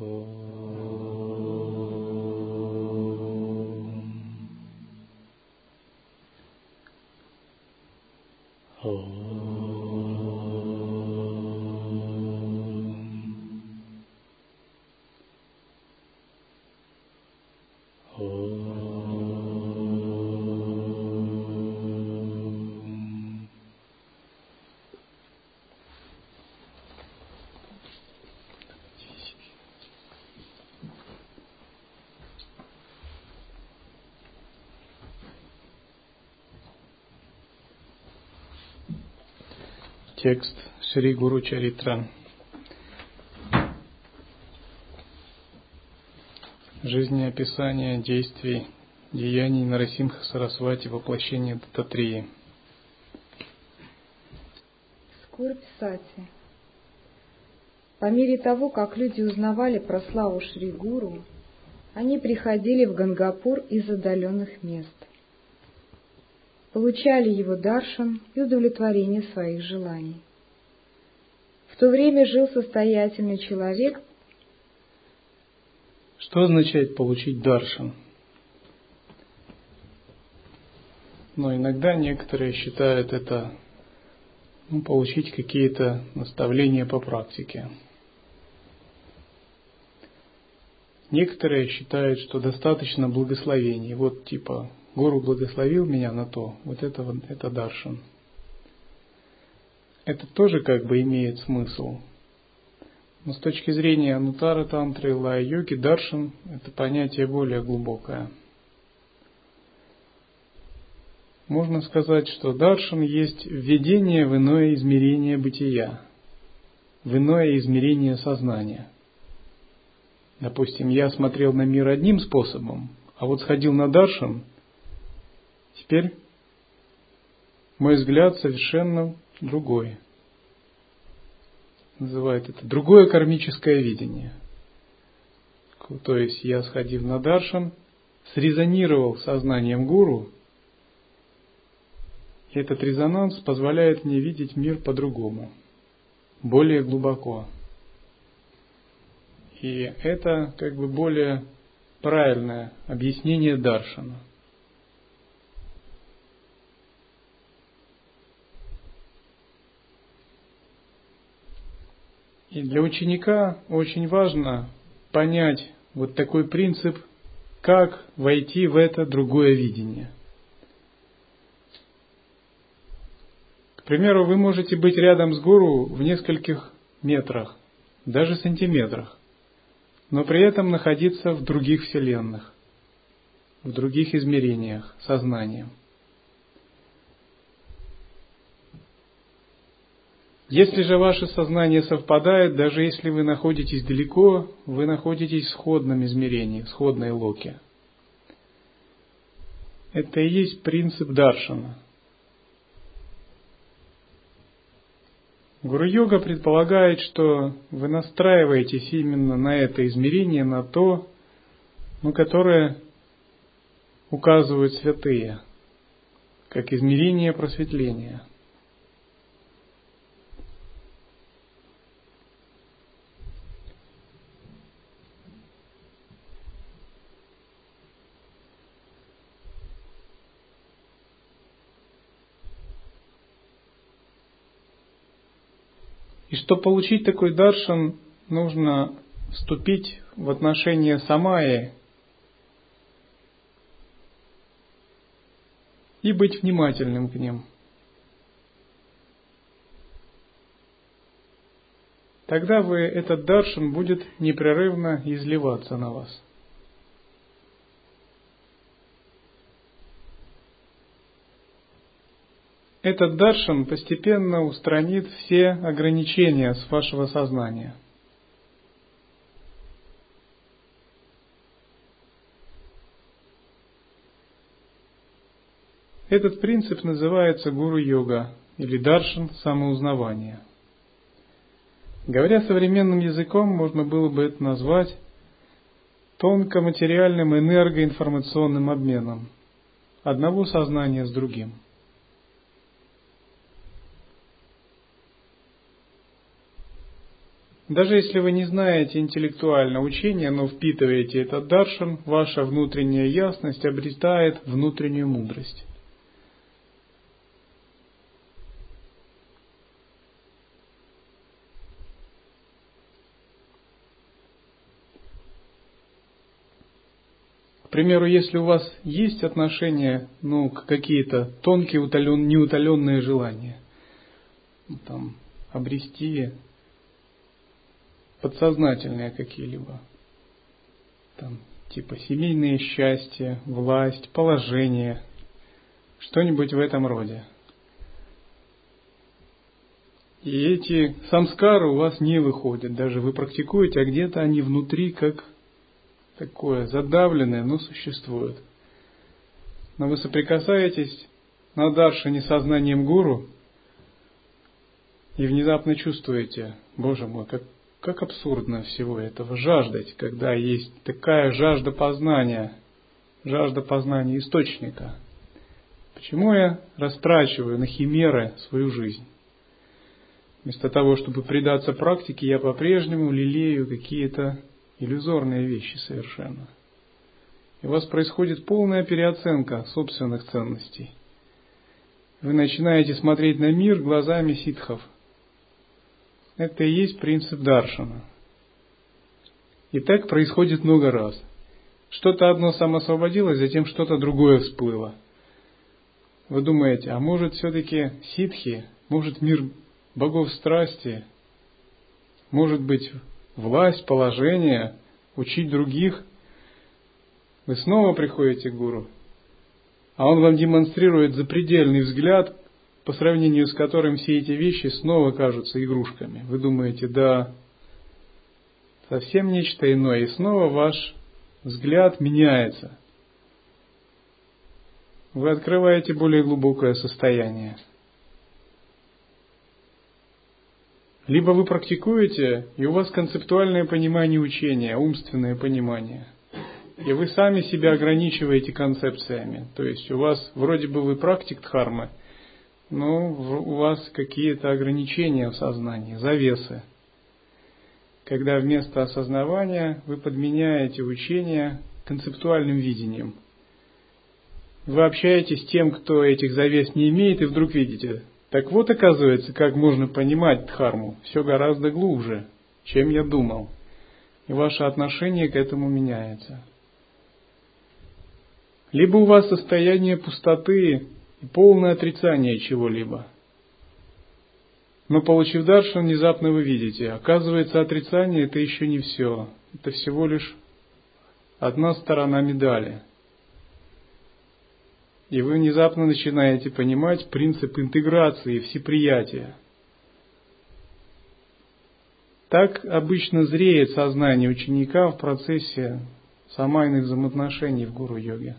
Oh. Текст Шри Гуру Чаритра. Жизнеописание действий, деяний Нарасимха Сарасвати, воплощение Дататрии. Скорбь Сати. По мере того, как люди узнавали про славу Шри Гуру, они приходили в Гангапур из отдаленных мест – получали его даршан и удовлетворение своих желаний. В то время жил состоятельный человек. Что означает получить даршан? Но иногда некоторые считают это ну, получить какие-то наставления по практике. Некоторые считают, что достаточно благословений. Вот типа Гуру благословил меня на то, вот это, вот, это даршан. Это тоже как бы имеет смысл. Но с точки зрения Анутара Тантры, Лая Йоги, даршан – это понятие более глубокое. Можно сказать, что даршан есть введение в иное измерение бытия, в иное измерение сознания. Допустим, я смотрел на мир одним способом, а вот сходил на даршан – Теперь мой взгляд совершенно другой. Называют это другое кармическое видение. То есть я, сходив на даршан, срезонировал сознанием гуру, и этот резонанс позволяет мне видеть мир по-другому, более глубоко. И это как бы более правильное объяснение даршана – И для ученика очень важно понять вот такой принцип, как войти в это другое видение. К примеру, вы можете быть рядом с гуру в нескольких метрах, даже сантиметрах, но при этом находиться в других вселенных, в других измерениях сознанием. Если же ваше сознание совпадает, даже если вы находитесь далеко, вы находитесь в сходном измерении, в сходной локе. Это и есть принцип даршана. Гуру-йога предполагает, что вы настраиваетесь именно на это измерение, на то, ну, которое указывают святые, как измерение просветления – чтобы получить такой даршан, нужно вступить в отношения самаи и быть внимательным к ним. Тогда вы, этот даршан будет непрерывно изливаться на вас. Этот даршан постепенно устранит все ограничения с вашего сознания. Этот принцип называется гуру-йога или даршан самоузнавания. Говоря современным языком, можно было бы это назвать тонкоматериальным энергоинформационным обменом одного сознания с другим – Даже если вы не знаете интеллектуально учение, но впитываете этот даршан, ваша внутренняя ясность обретает внутреннюю мудрость. К примеру, если у вас есть отношения, ну, какие-то тонкие, утолен, неутоленные желания, ну, там, обрести подсознательные какие-либо, там, типа семейное счастье, власть, положение, что-нибудь в этом роде. И эти самскары у вас не выходят, даже вы практикуете, а где-то они внутри как такое задавленное, но существуют. Но вы соприкасаетесь на даршине сознанием гуру и внезапно чувствуете, Боже мой, как как абсурдно всего этого жаждать, когда есть такая жажда познания, жажда познания источника. Почему я растрачиваю на химеры свою жизнь? Вместо того, чтобы предаться практике, я по-прежнему лелею какие-то иллюзорные вещи совершенно. И у вас происходит полная переоценка собственных ценностей. Вы начинаете смотреть на мир глазами ситхов – это и есть принцип Даршана. И так происходит много раз. Что-то одно самосвободилось, затем что-то другое всплыло. Вы думаете, а может все-таки ситхи, может мир богов страсти, может быть власть, положение, учить других. Вы снова приходите к гуру, а он вам демонстрирует запредельный взгляд, по сравнению с которым все эти вещи снова кажутся игрушками. Вы думаете, да, совсем нечто иное, и снова ваш взгляд меняется. Вы открываете более глубокое состояние. Либо вы практикуете, и у вас концептуальное понимание учения, умственное понимание. И вы сами себя ограничиваете концепциями. То есть у вас вроде бы вы практик дхармы – но ну, у вас какие-то ограничения в сознании, завесы. Когда вместо осознавания вы подменяете учение концептуальным видением. Вы общаетесь с тем, кто этих завес не имеет, и вдруг видите, так вот оказывается, как можно понимать дхарму, все гораздо глубже, чем я думал. И ваше отношение к этому меняется. Либо у вас состояние пустоты полное отрицание чего-либо. Но получив даршан, внезапно вы видите, оказывается, отрицание это еще не все. Это всего лишь одна сторона медали. И вы внезапно начинаете понимать принцип интеграции и всеприятия. Так обычно зреет сознание ученика в процессе самайных взаимоотношений в гуру-йоге.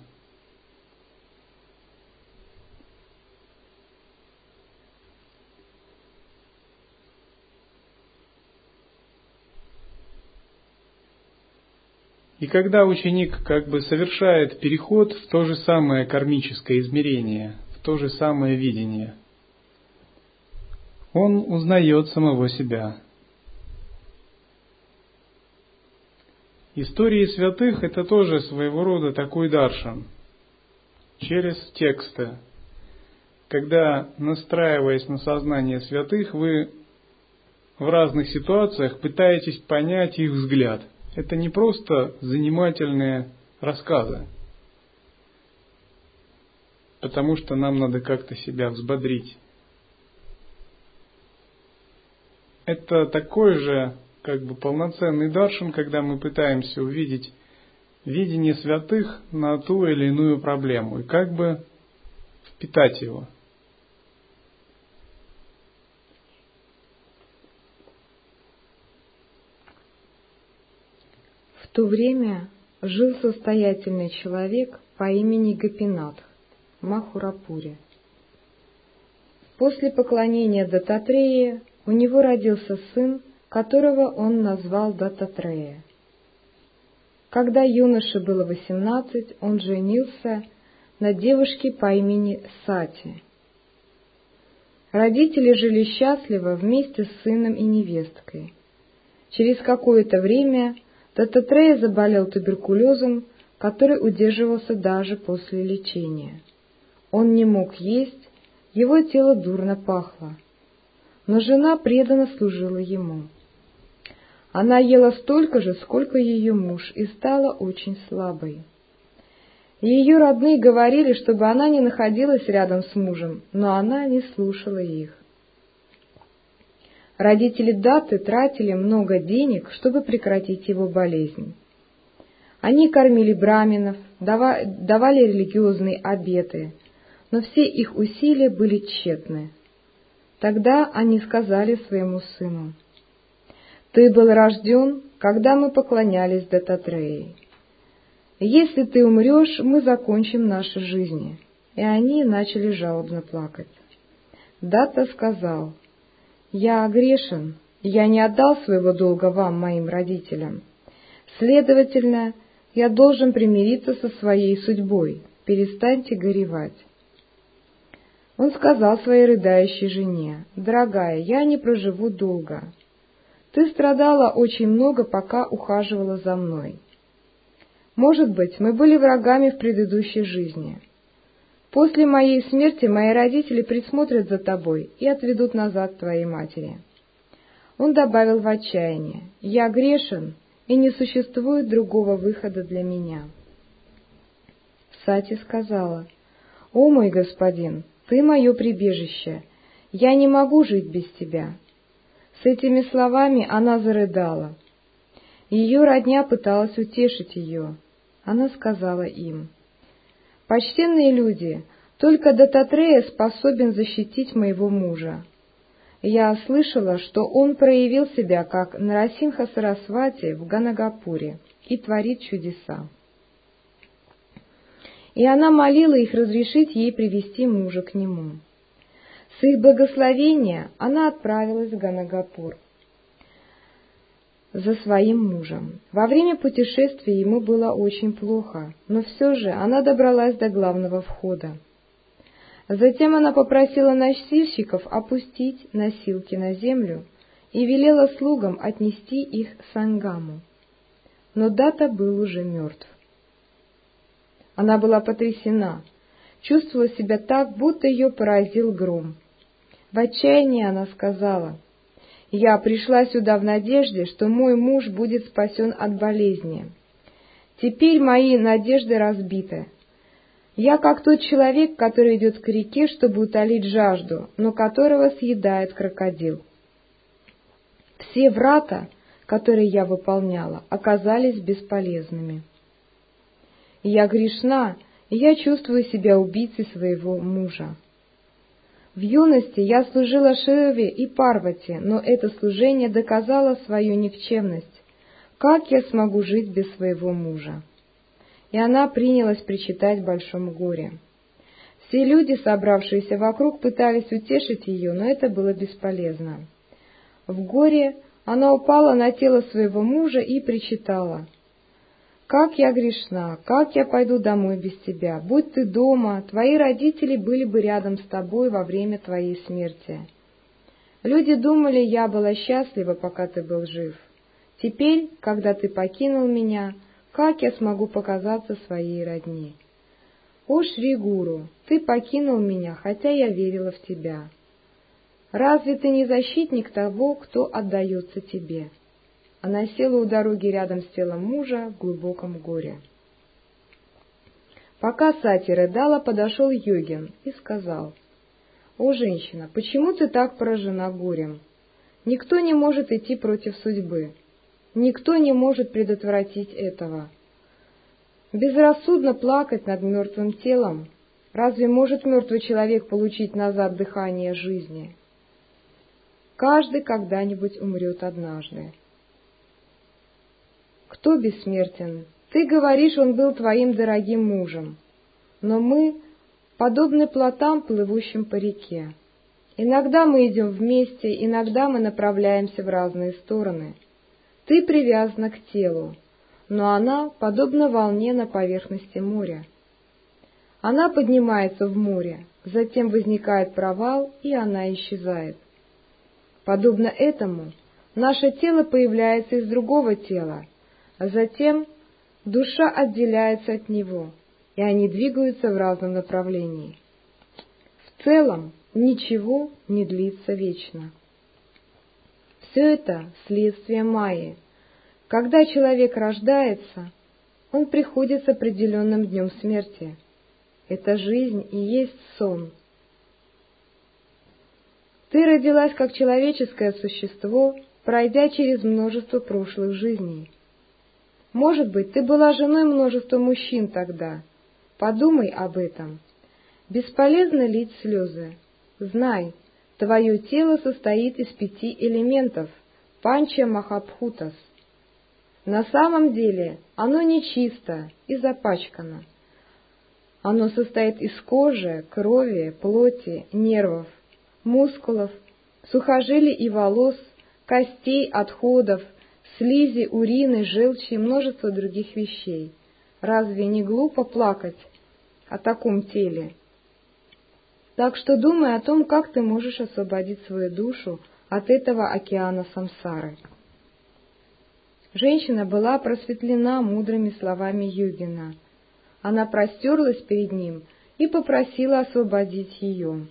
И когда ученик как бы совершает переход в то же самое кармическое измерение, в то же самое видение, он узнает самого себя. Истории святых – это тоже своего рода такой даршан, через тексты. Когда, настраиваясь на сознание святых, вы в разных ситуациях пытаетесь понять их взгляд – это не просто занимательные рассказы, потому что нам надо как-то себя взбодрить. Это такой же как бы полноценный даршин, когда мы пытаемся увидеть видение святых на ту или иную проблему и как бы впитать его – то время жил состоятельный человек по имени Гапинат в Махурапуре. После поклонения Дататрея у него родился сын, которого он назвал Дататрея. Когда юноше было восемнадцать, он женился на девушке по имени Сати. Родители жили счастливо вместе с сыном и невесткой. Через какое-то время Дататрея заболел туберкулезом, который удерживался даже после лечения. Он не мог есть, его тело дурно пахло. Но жена преданно служила ему. Она ела столько же, сколько ее муж, и стала очень слабой. Ее родные говорили, чтобы она не находилась рядом с мужем, но она не слушала их. Родители Даты тратили много денег, чтобы прекратить его болезнь. Они кормили браминов, давали религиозные обеты, но все их усилия были тщетны. Тогда они сказали своему сыну, «Ты был рожден, когда мы поклонялись Дататреи. Если ты умрешь, мы закончим наши жизни». И они начали жалобно плакать. Дата сказал, «Я грешен, я не отдал своего долга вам, моим родителям. Следовательно, я должен примириться со своей судьбой, перестаньте горевать». Он сказал своей рыдающей жене, «Дорогая, я не проживу долго. Ты страдала очень много, пока ухаживала за мной. Может быть, мы были врагами в предыдущей жизни. После моей смерти мои родители присмотрят за тобой и отведут назад твоей матери». Он добавил в отчаянии, «Я грешен, и не существует другого выхода для меня». Сати сказала, «О мой господин, ты мое прибежище, я не могу жить без тебя». С этими словами она зарыдала. Ее родня пыталась утешить ее. Она сказала им, «Почтенные люди, только Дататрея способен защитить моего мужа. Я слышала, что он проявил себя как Нарасимха Сарасвати в Ганагапуре и творит чудеса и она молила их разрешить ей привести мужа к нему. С их благословения она отправилась в Ганагапур за своим мужем. Во время путешествия ему было очень плохо, но все же она добралась до главного входа. Затем она попросила носильщиков опустить носилки на землю и велела слугам отнести их Сангаму. Но Дата был уже мертв. Она была потрясена, чувствовала себя так, будто ее поразил гром. В отчаянии она сказала, «Я пришла сюда в надежде, что мой муж будет спасен от болезни. Теперь мои надежды разбиты. Я как тот человек, который идет к реке, чтобы утолить жажду, но которого съедает крокодил. Все врата, которые я выполняла, оказались бесполезными». Я грешна, и я чувствую себя убийцей своего мужа. В юности я служила Шиве и Парвати, но это служение доказало свою никчемность. Как я смогу жить без своего мужа? И она принялась причитать в большом горе. Все люди, собравшиеся вокруг, пытались утешить ее, но это было бесполезно. В горе она упала на тело своего мужа и причитала — как я грешна, как я пойду домой без тебя? Будь ты дома, твои родители были бы рядом с тобой во время твоей смерти. Люди думали, я была счастлива, пока ты был жив. Теперь, когда ты покинул меня, как я смогу показаться своей родне? О, Шри Гуру, ты покинул меня, хотя я верила в тебя. Разве ты не защитник того, кто отдается тебе?» Она села у дороги рядом с телом мужа в глубоком горе. Пока Сати рыдала, подошел Йогин и сказал, «О, женщина, почему ты так поражена горем? Никто не может идти против судьбы. Никто не может предотвратить этого. Безрассудно плакать над мертвым телом. Разве может мертвый человек получить назад дыхание жизни? Каждый когда-нибудь умрет однажды. Кто бессмертен? Ты говоришь, он был твоим дорогим мужем. Но мы подобны плотам, плывущим по реке. Иногда мы идем вместе, иногда мы направляемся в разные стороны. Ты привязана к телу, но она подобна волне на поверхности моря. Она поднимается в море, затем возникает провал, и она исчезает. Подобно этому наше тело появляется из другого тела, а затем душа отделяется от него, и они двигаются в разном направлении. В целом ничего не длится вечно. Все это следствие Майи. Когда человек рождается, он приходит с определенным днем смерти. Это жизнь и есть сон. Ты родилась как человеческое существо, пройдя через множество прошлых жизней. Может быть, ты была женой множества мужчин тогда. Подумай об этом. Бесполезно лить слезы. Знай, твое тело состоит из пяти элементов – панча махабхутас. На самом деле оно нечисто и запачкано. Оно состоит из кожи, крови, плоти, нервов, мускулов, сухожилий и волос, костей, отходов, слизи, урины, желчи и множество других вещей. Разве не глупо плакать о таком теле? Так что думай о том, как ты можешь освободить свою душу от этого океана самсары. Женщина была просветлена мудрыми словами Югина. Она простерлась перед ним и попросила освободить ее.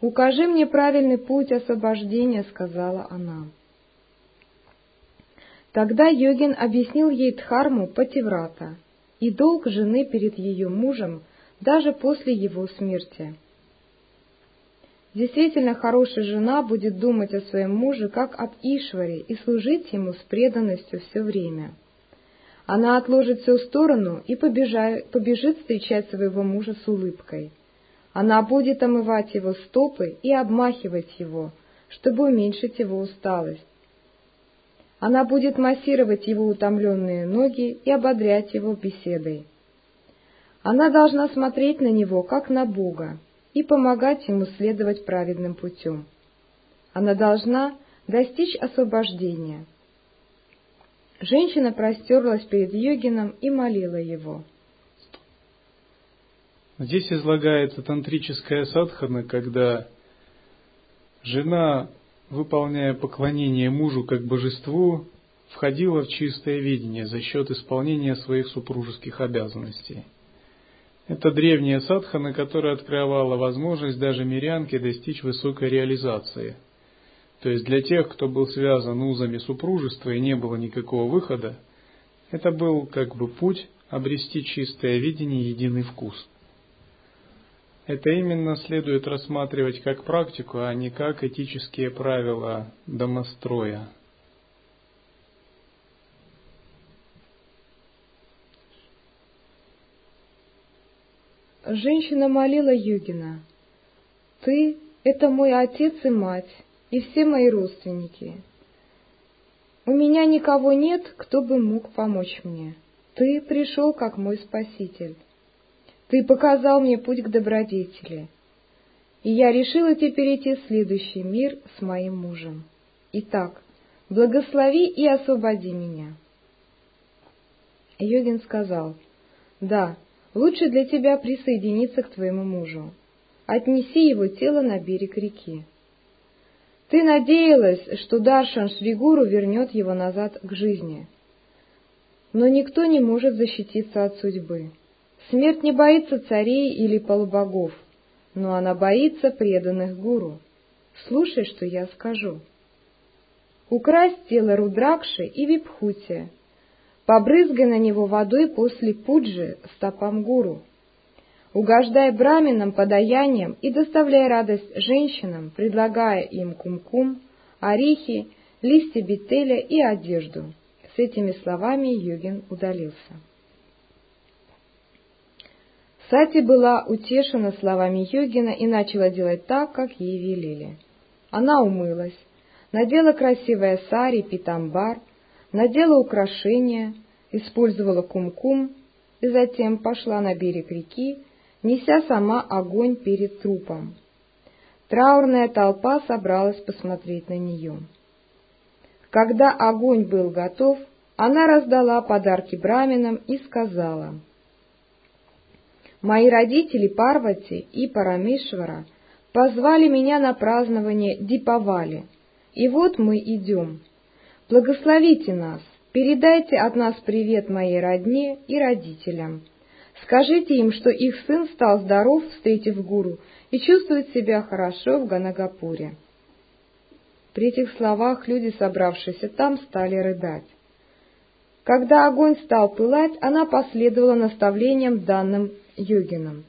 «Укажи мне правильный путь освобождения», — сказала она. Тогда йогин объяснил ей Дхарму Пативрата и долг жены перед ее мужем даже после его смерти. Действительно хорошая жена будет думать о своем муже как об Ишваре и служить ему с преданностью все время. Она отложит все в сторону и побежает, побежит встречать своего мужа с улыбкой. Она будет омывать его стопы и обмахивать его, чтобы уменьшить его усталость. Она будет массировать его утомленные ноги и ободрять его беседой. Она должна смотреть на него, как на Бога, и помогать ему следовать праведным путем. Она должна достичь освобождения. Женщина простерлась перед йогином и молила его. Здесь излагается тантрическая садхана, когда жена выполняя поклонение мужу как божеству, входила в чистое видение за счет исполнения своих супружеских обязанностей. Это древняя садхана, которая открывала возможность даже мирянке достичь высокой реализации. То есть для тех, кто был связан узами супружества и не было никакого выхода, это был как бы путь обрести чистое видение единый вкус – это именно следует рассматривать как практику, а не как этические правила домостроя. Женщина молила Югина, «Ты — это мой отец и мать, и все мои родственники. У меня никого нет, кто бы мог помочь мне. Ты пришел как мой спаситель. Ты показал мне путь к добродетели, и я решила теперь идти в следующий мир с моим мужем. Итак, благослови и освободи меня. Йогин сказал, да, лучше для тебя присоединиться к твоему мужу. Отнеси его тело на берег реки. Ты надеялась, что Даршан Шригуру вернет его назад к жизни. Но никто не может защититься от судьбы. Смерть не боится царей или полубогов, но она боится преданных гуру. Слушай, что я скажу. Украсть тело Рудракши и Випхути, побрызгай на него водой после пуджи стопам гуру. Угождай браминам подаянием и доставляй радость женщинам, предлагая им кумкум, орехи, листья бетеля и одежду. С этими словами Югин удалился. Сати была утешена словами йогина и начала делать так, как ей велели. Она умылась, надела красивое сари, питамбар, надела украшения, использовала кум-кум и затем пошла на берег реки, неся сама огонь перед трупом. Траурная толпа собралась посмотреть на нее. Когда огонь был готов, она раздала подарки браминам и сказала — Мои родители Парвати и Парамишвара позвали меня на празднование Дипавали, и вот мы идем. Благословите нас, передайте от нас привет моей родне и родителям. Скажите им, что их сын стал здоров, встретив гуру, и чувствует себя хорошо в Ганагапуре. При этих словах люди, собравшиеся там, стали рыдать. Когда огонь стал пылать, она последовала наставлениям, данным йогином.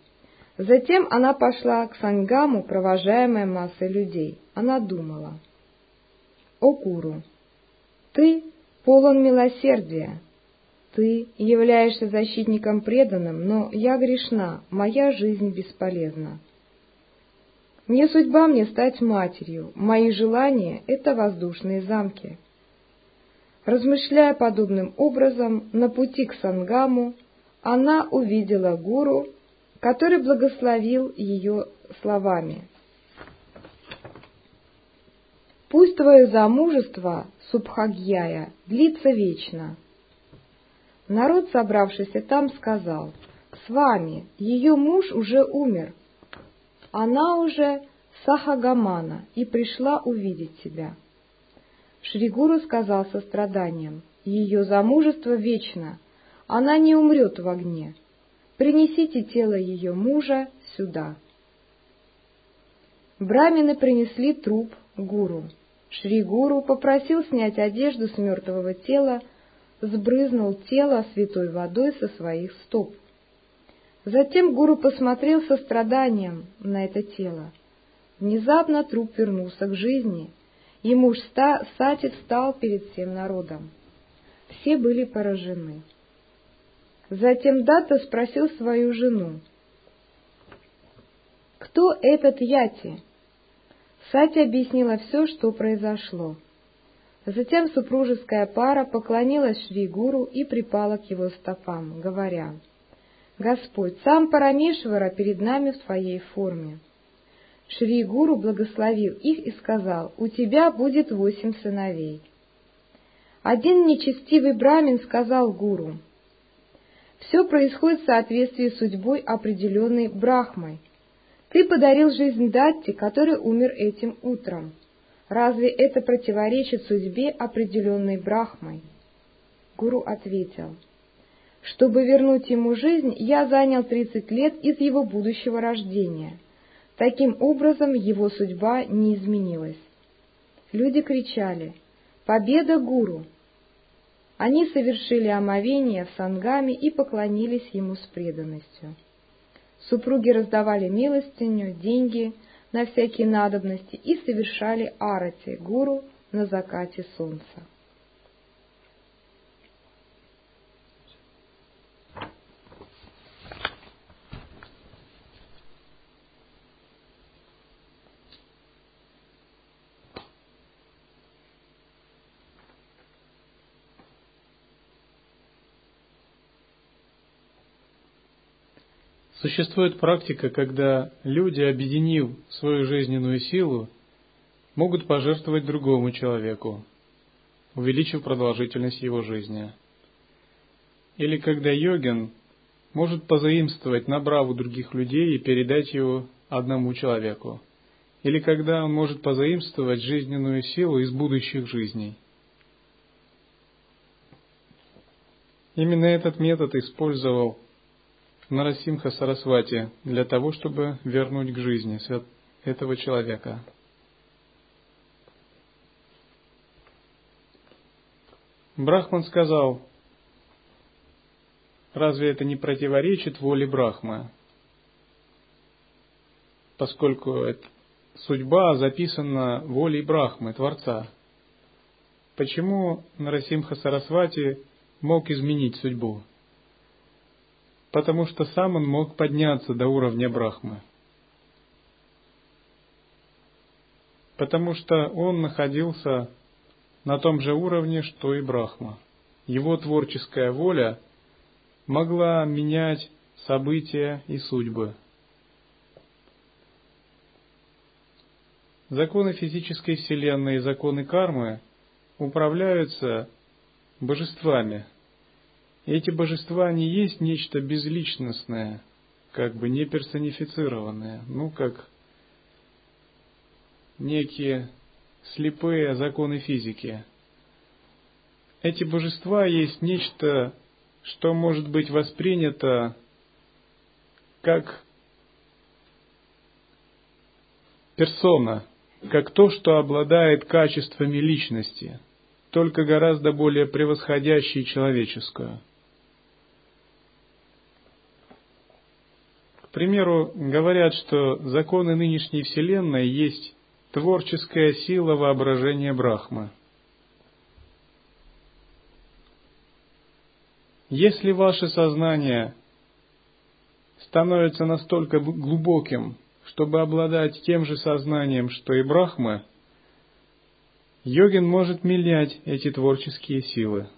Затем она пошла к Сангаму, провожаемая массой людей. Она думала, «О Гуру, ты полон милосердия, ты являешься защитником преданным, но я грешна, моя жизнь бесполезна. Не судьба мне стать матерью, мои желания — это воздушные замки». Размышляя подобным образом, на пути к Сангаму она увидела гуру, который благословил ее словами. «Пусть твое замужество, Субхагьяя, длится вечно». Народ, собравшийся там, сказал, «С вами, ее муж уже умер, она уже Сахагамана и пришла увидеть тебя». Шригуру сказал со страданием, «Ее замужество вечно, она не умрет в огне. Принесите тело ее мужа сюда». Брамины принесли труп гуру. Шри Гуру попросил снять одежду с мертвого тела, сбрызнул тело святой водой со своих стоп. Затем гуру посмотрел со страданием на это тело. Внезапно труп вернулся к жизни — и муж Сати встал перед всем народом. Все были поражены. Затем Дата спросил свою жену, «Кто этот Яти?» Сати объяснила все, что произошло. Затем супружеская пара поклонилась Шри Гуру и припала к его стопам, говоря, «Господь, сам Парамешвара перед нами в твоей форме». Шри Гуру благословил их и сказал, «У тебя будет восемь сыновей». Один нечестивый брамин сказал Гуру, «Все происходит в соответствии с судьбой, определенной Брахмой. Ты подарил жизнь Датти, который умер этим утром. Разве это противоречит судьбе, определенной Брахмой?» Гуру ответил, «Чтобы вернуть ему жизнь, я занял тридцать лет из его будущего рождения». Таким образом, его судьба не изменилась. Люди кричали «Победа гуру!». Они совершили омовение в сангаме и поклонились ему с преданностью. Супруги раздавали милостиню, деньги на всякие надобности и совершали арати гуру на закате солнца. Существует практика, когда люди, объединив свою жизненную силу, могут пожертвовать другому человеку, увеличив продолжительность его жизни. Или когда йогин может позаимствовать набраву других людей и передать его одному человеку. Или когда он может позаимствовать жизненную силу из будущих жизней. Именно этот метод использовал Нарасимха Сарасвати для того, чтобы вернуть к жизни этого человека. Брахман сказал, разве это не противоречит воле Брахмы? Поскольку судьба записана волей Брахмы, Творца. Почему Нарасимха Сарасвати мог изменить судьбу? Потому что сам он мог подняться до уровня Брахмы. Потому что он находился на том же уровне, что и Брахма. Его творческая воля могла менять события и судьбы. Законы физической вселенной и законы кармы управляются божествами – эти божества не есть нечто безличностное, как бы не персонифицированное, ну как некие слепые законы физики. эти божества есть нечто, что может быть воспринято как персона, как то, что обладает качествами личности, только гораздо более превосходящей человеческую. Примеру, говорят, что законы нынешней Вселенной есть творческая сила воображения Брахмы. Если ваше сознание становится настолько глубоким, чтобы обладать тем же сознанием, что и Брахма, йогин может менять эти творческие силы.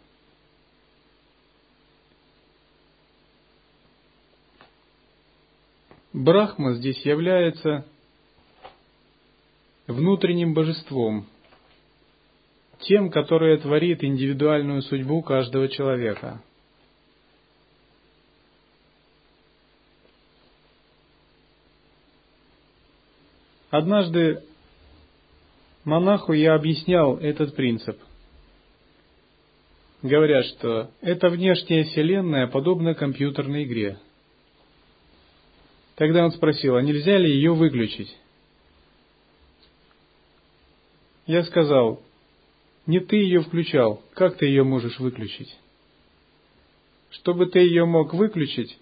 Брахма здесь является внутренним божеством, тем, которое творит индивидуальную судьбу каждого человека. Однажды монаху я объяснял этот принцип. Говорят, что эта внешняя вселенная подобна компьютерной игре. Тогда он спросил, а нельзя ли ее выключить? Я сказал, не ты ее включал, как ты ее можешь выключить? Чтобы ты ее мог выключить,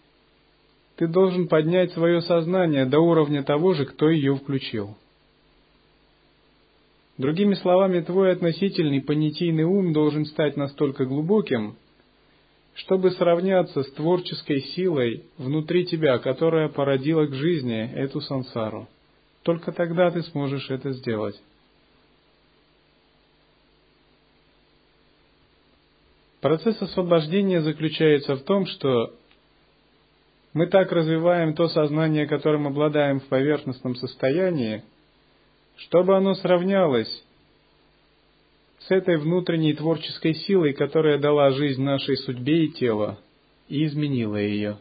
ты должен поднять свое сознание до уровня того же, кто ее включил. Другими словами, твой относительный понятийный ум должен стать настолько глубоким, чтобы сравняться с творческой силой внутри тебя, которая породила к жизни эту сансару. Только тогда ты сможешь это сделать. Процесс освобождения заключается в том, что мы так развиваем то сознание, которым обладаем в поверхностном состоянии, чтобы оно сравнялось с этой внутренней творческой силой, которая дала жизнь нашей судьбе и телу и изменила ее.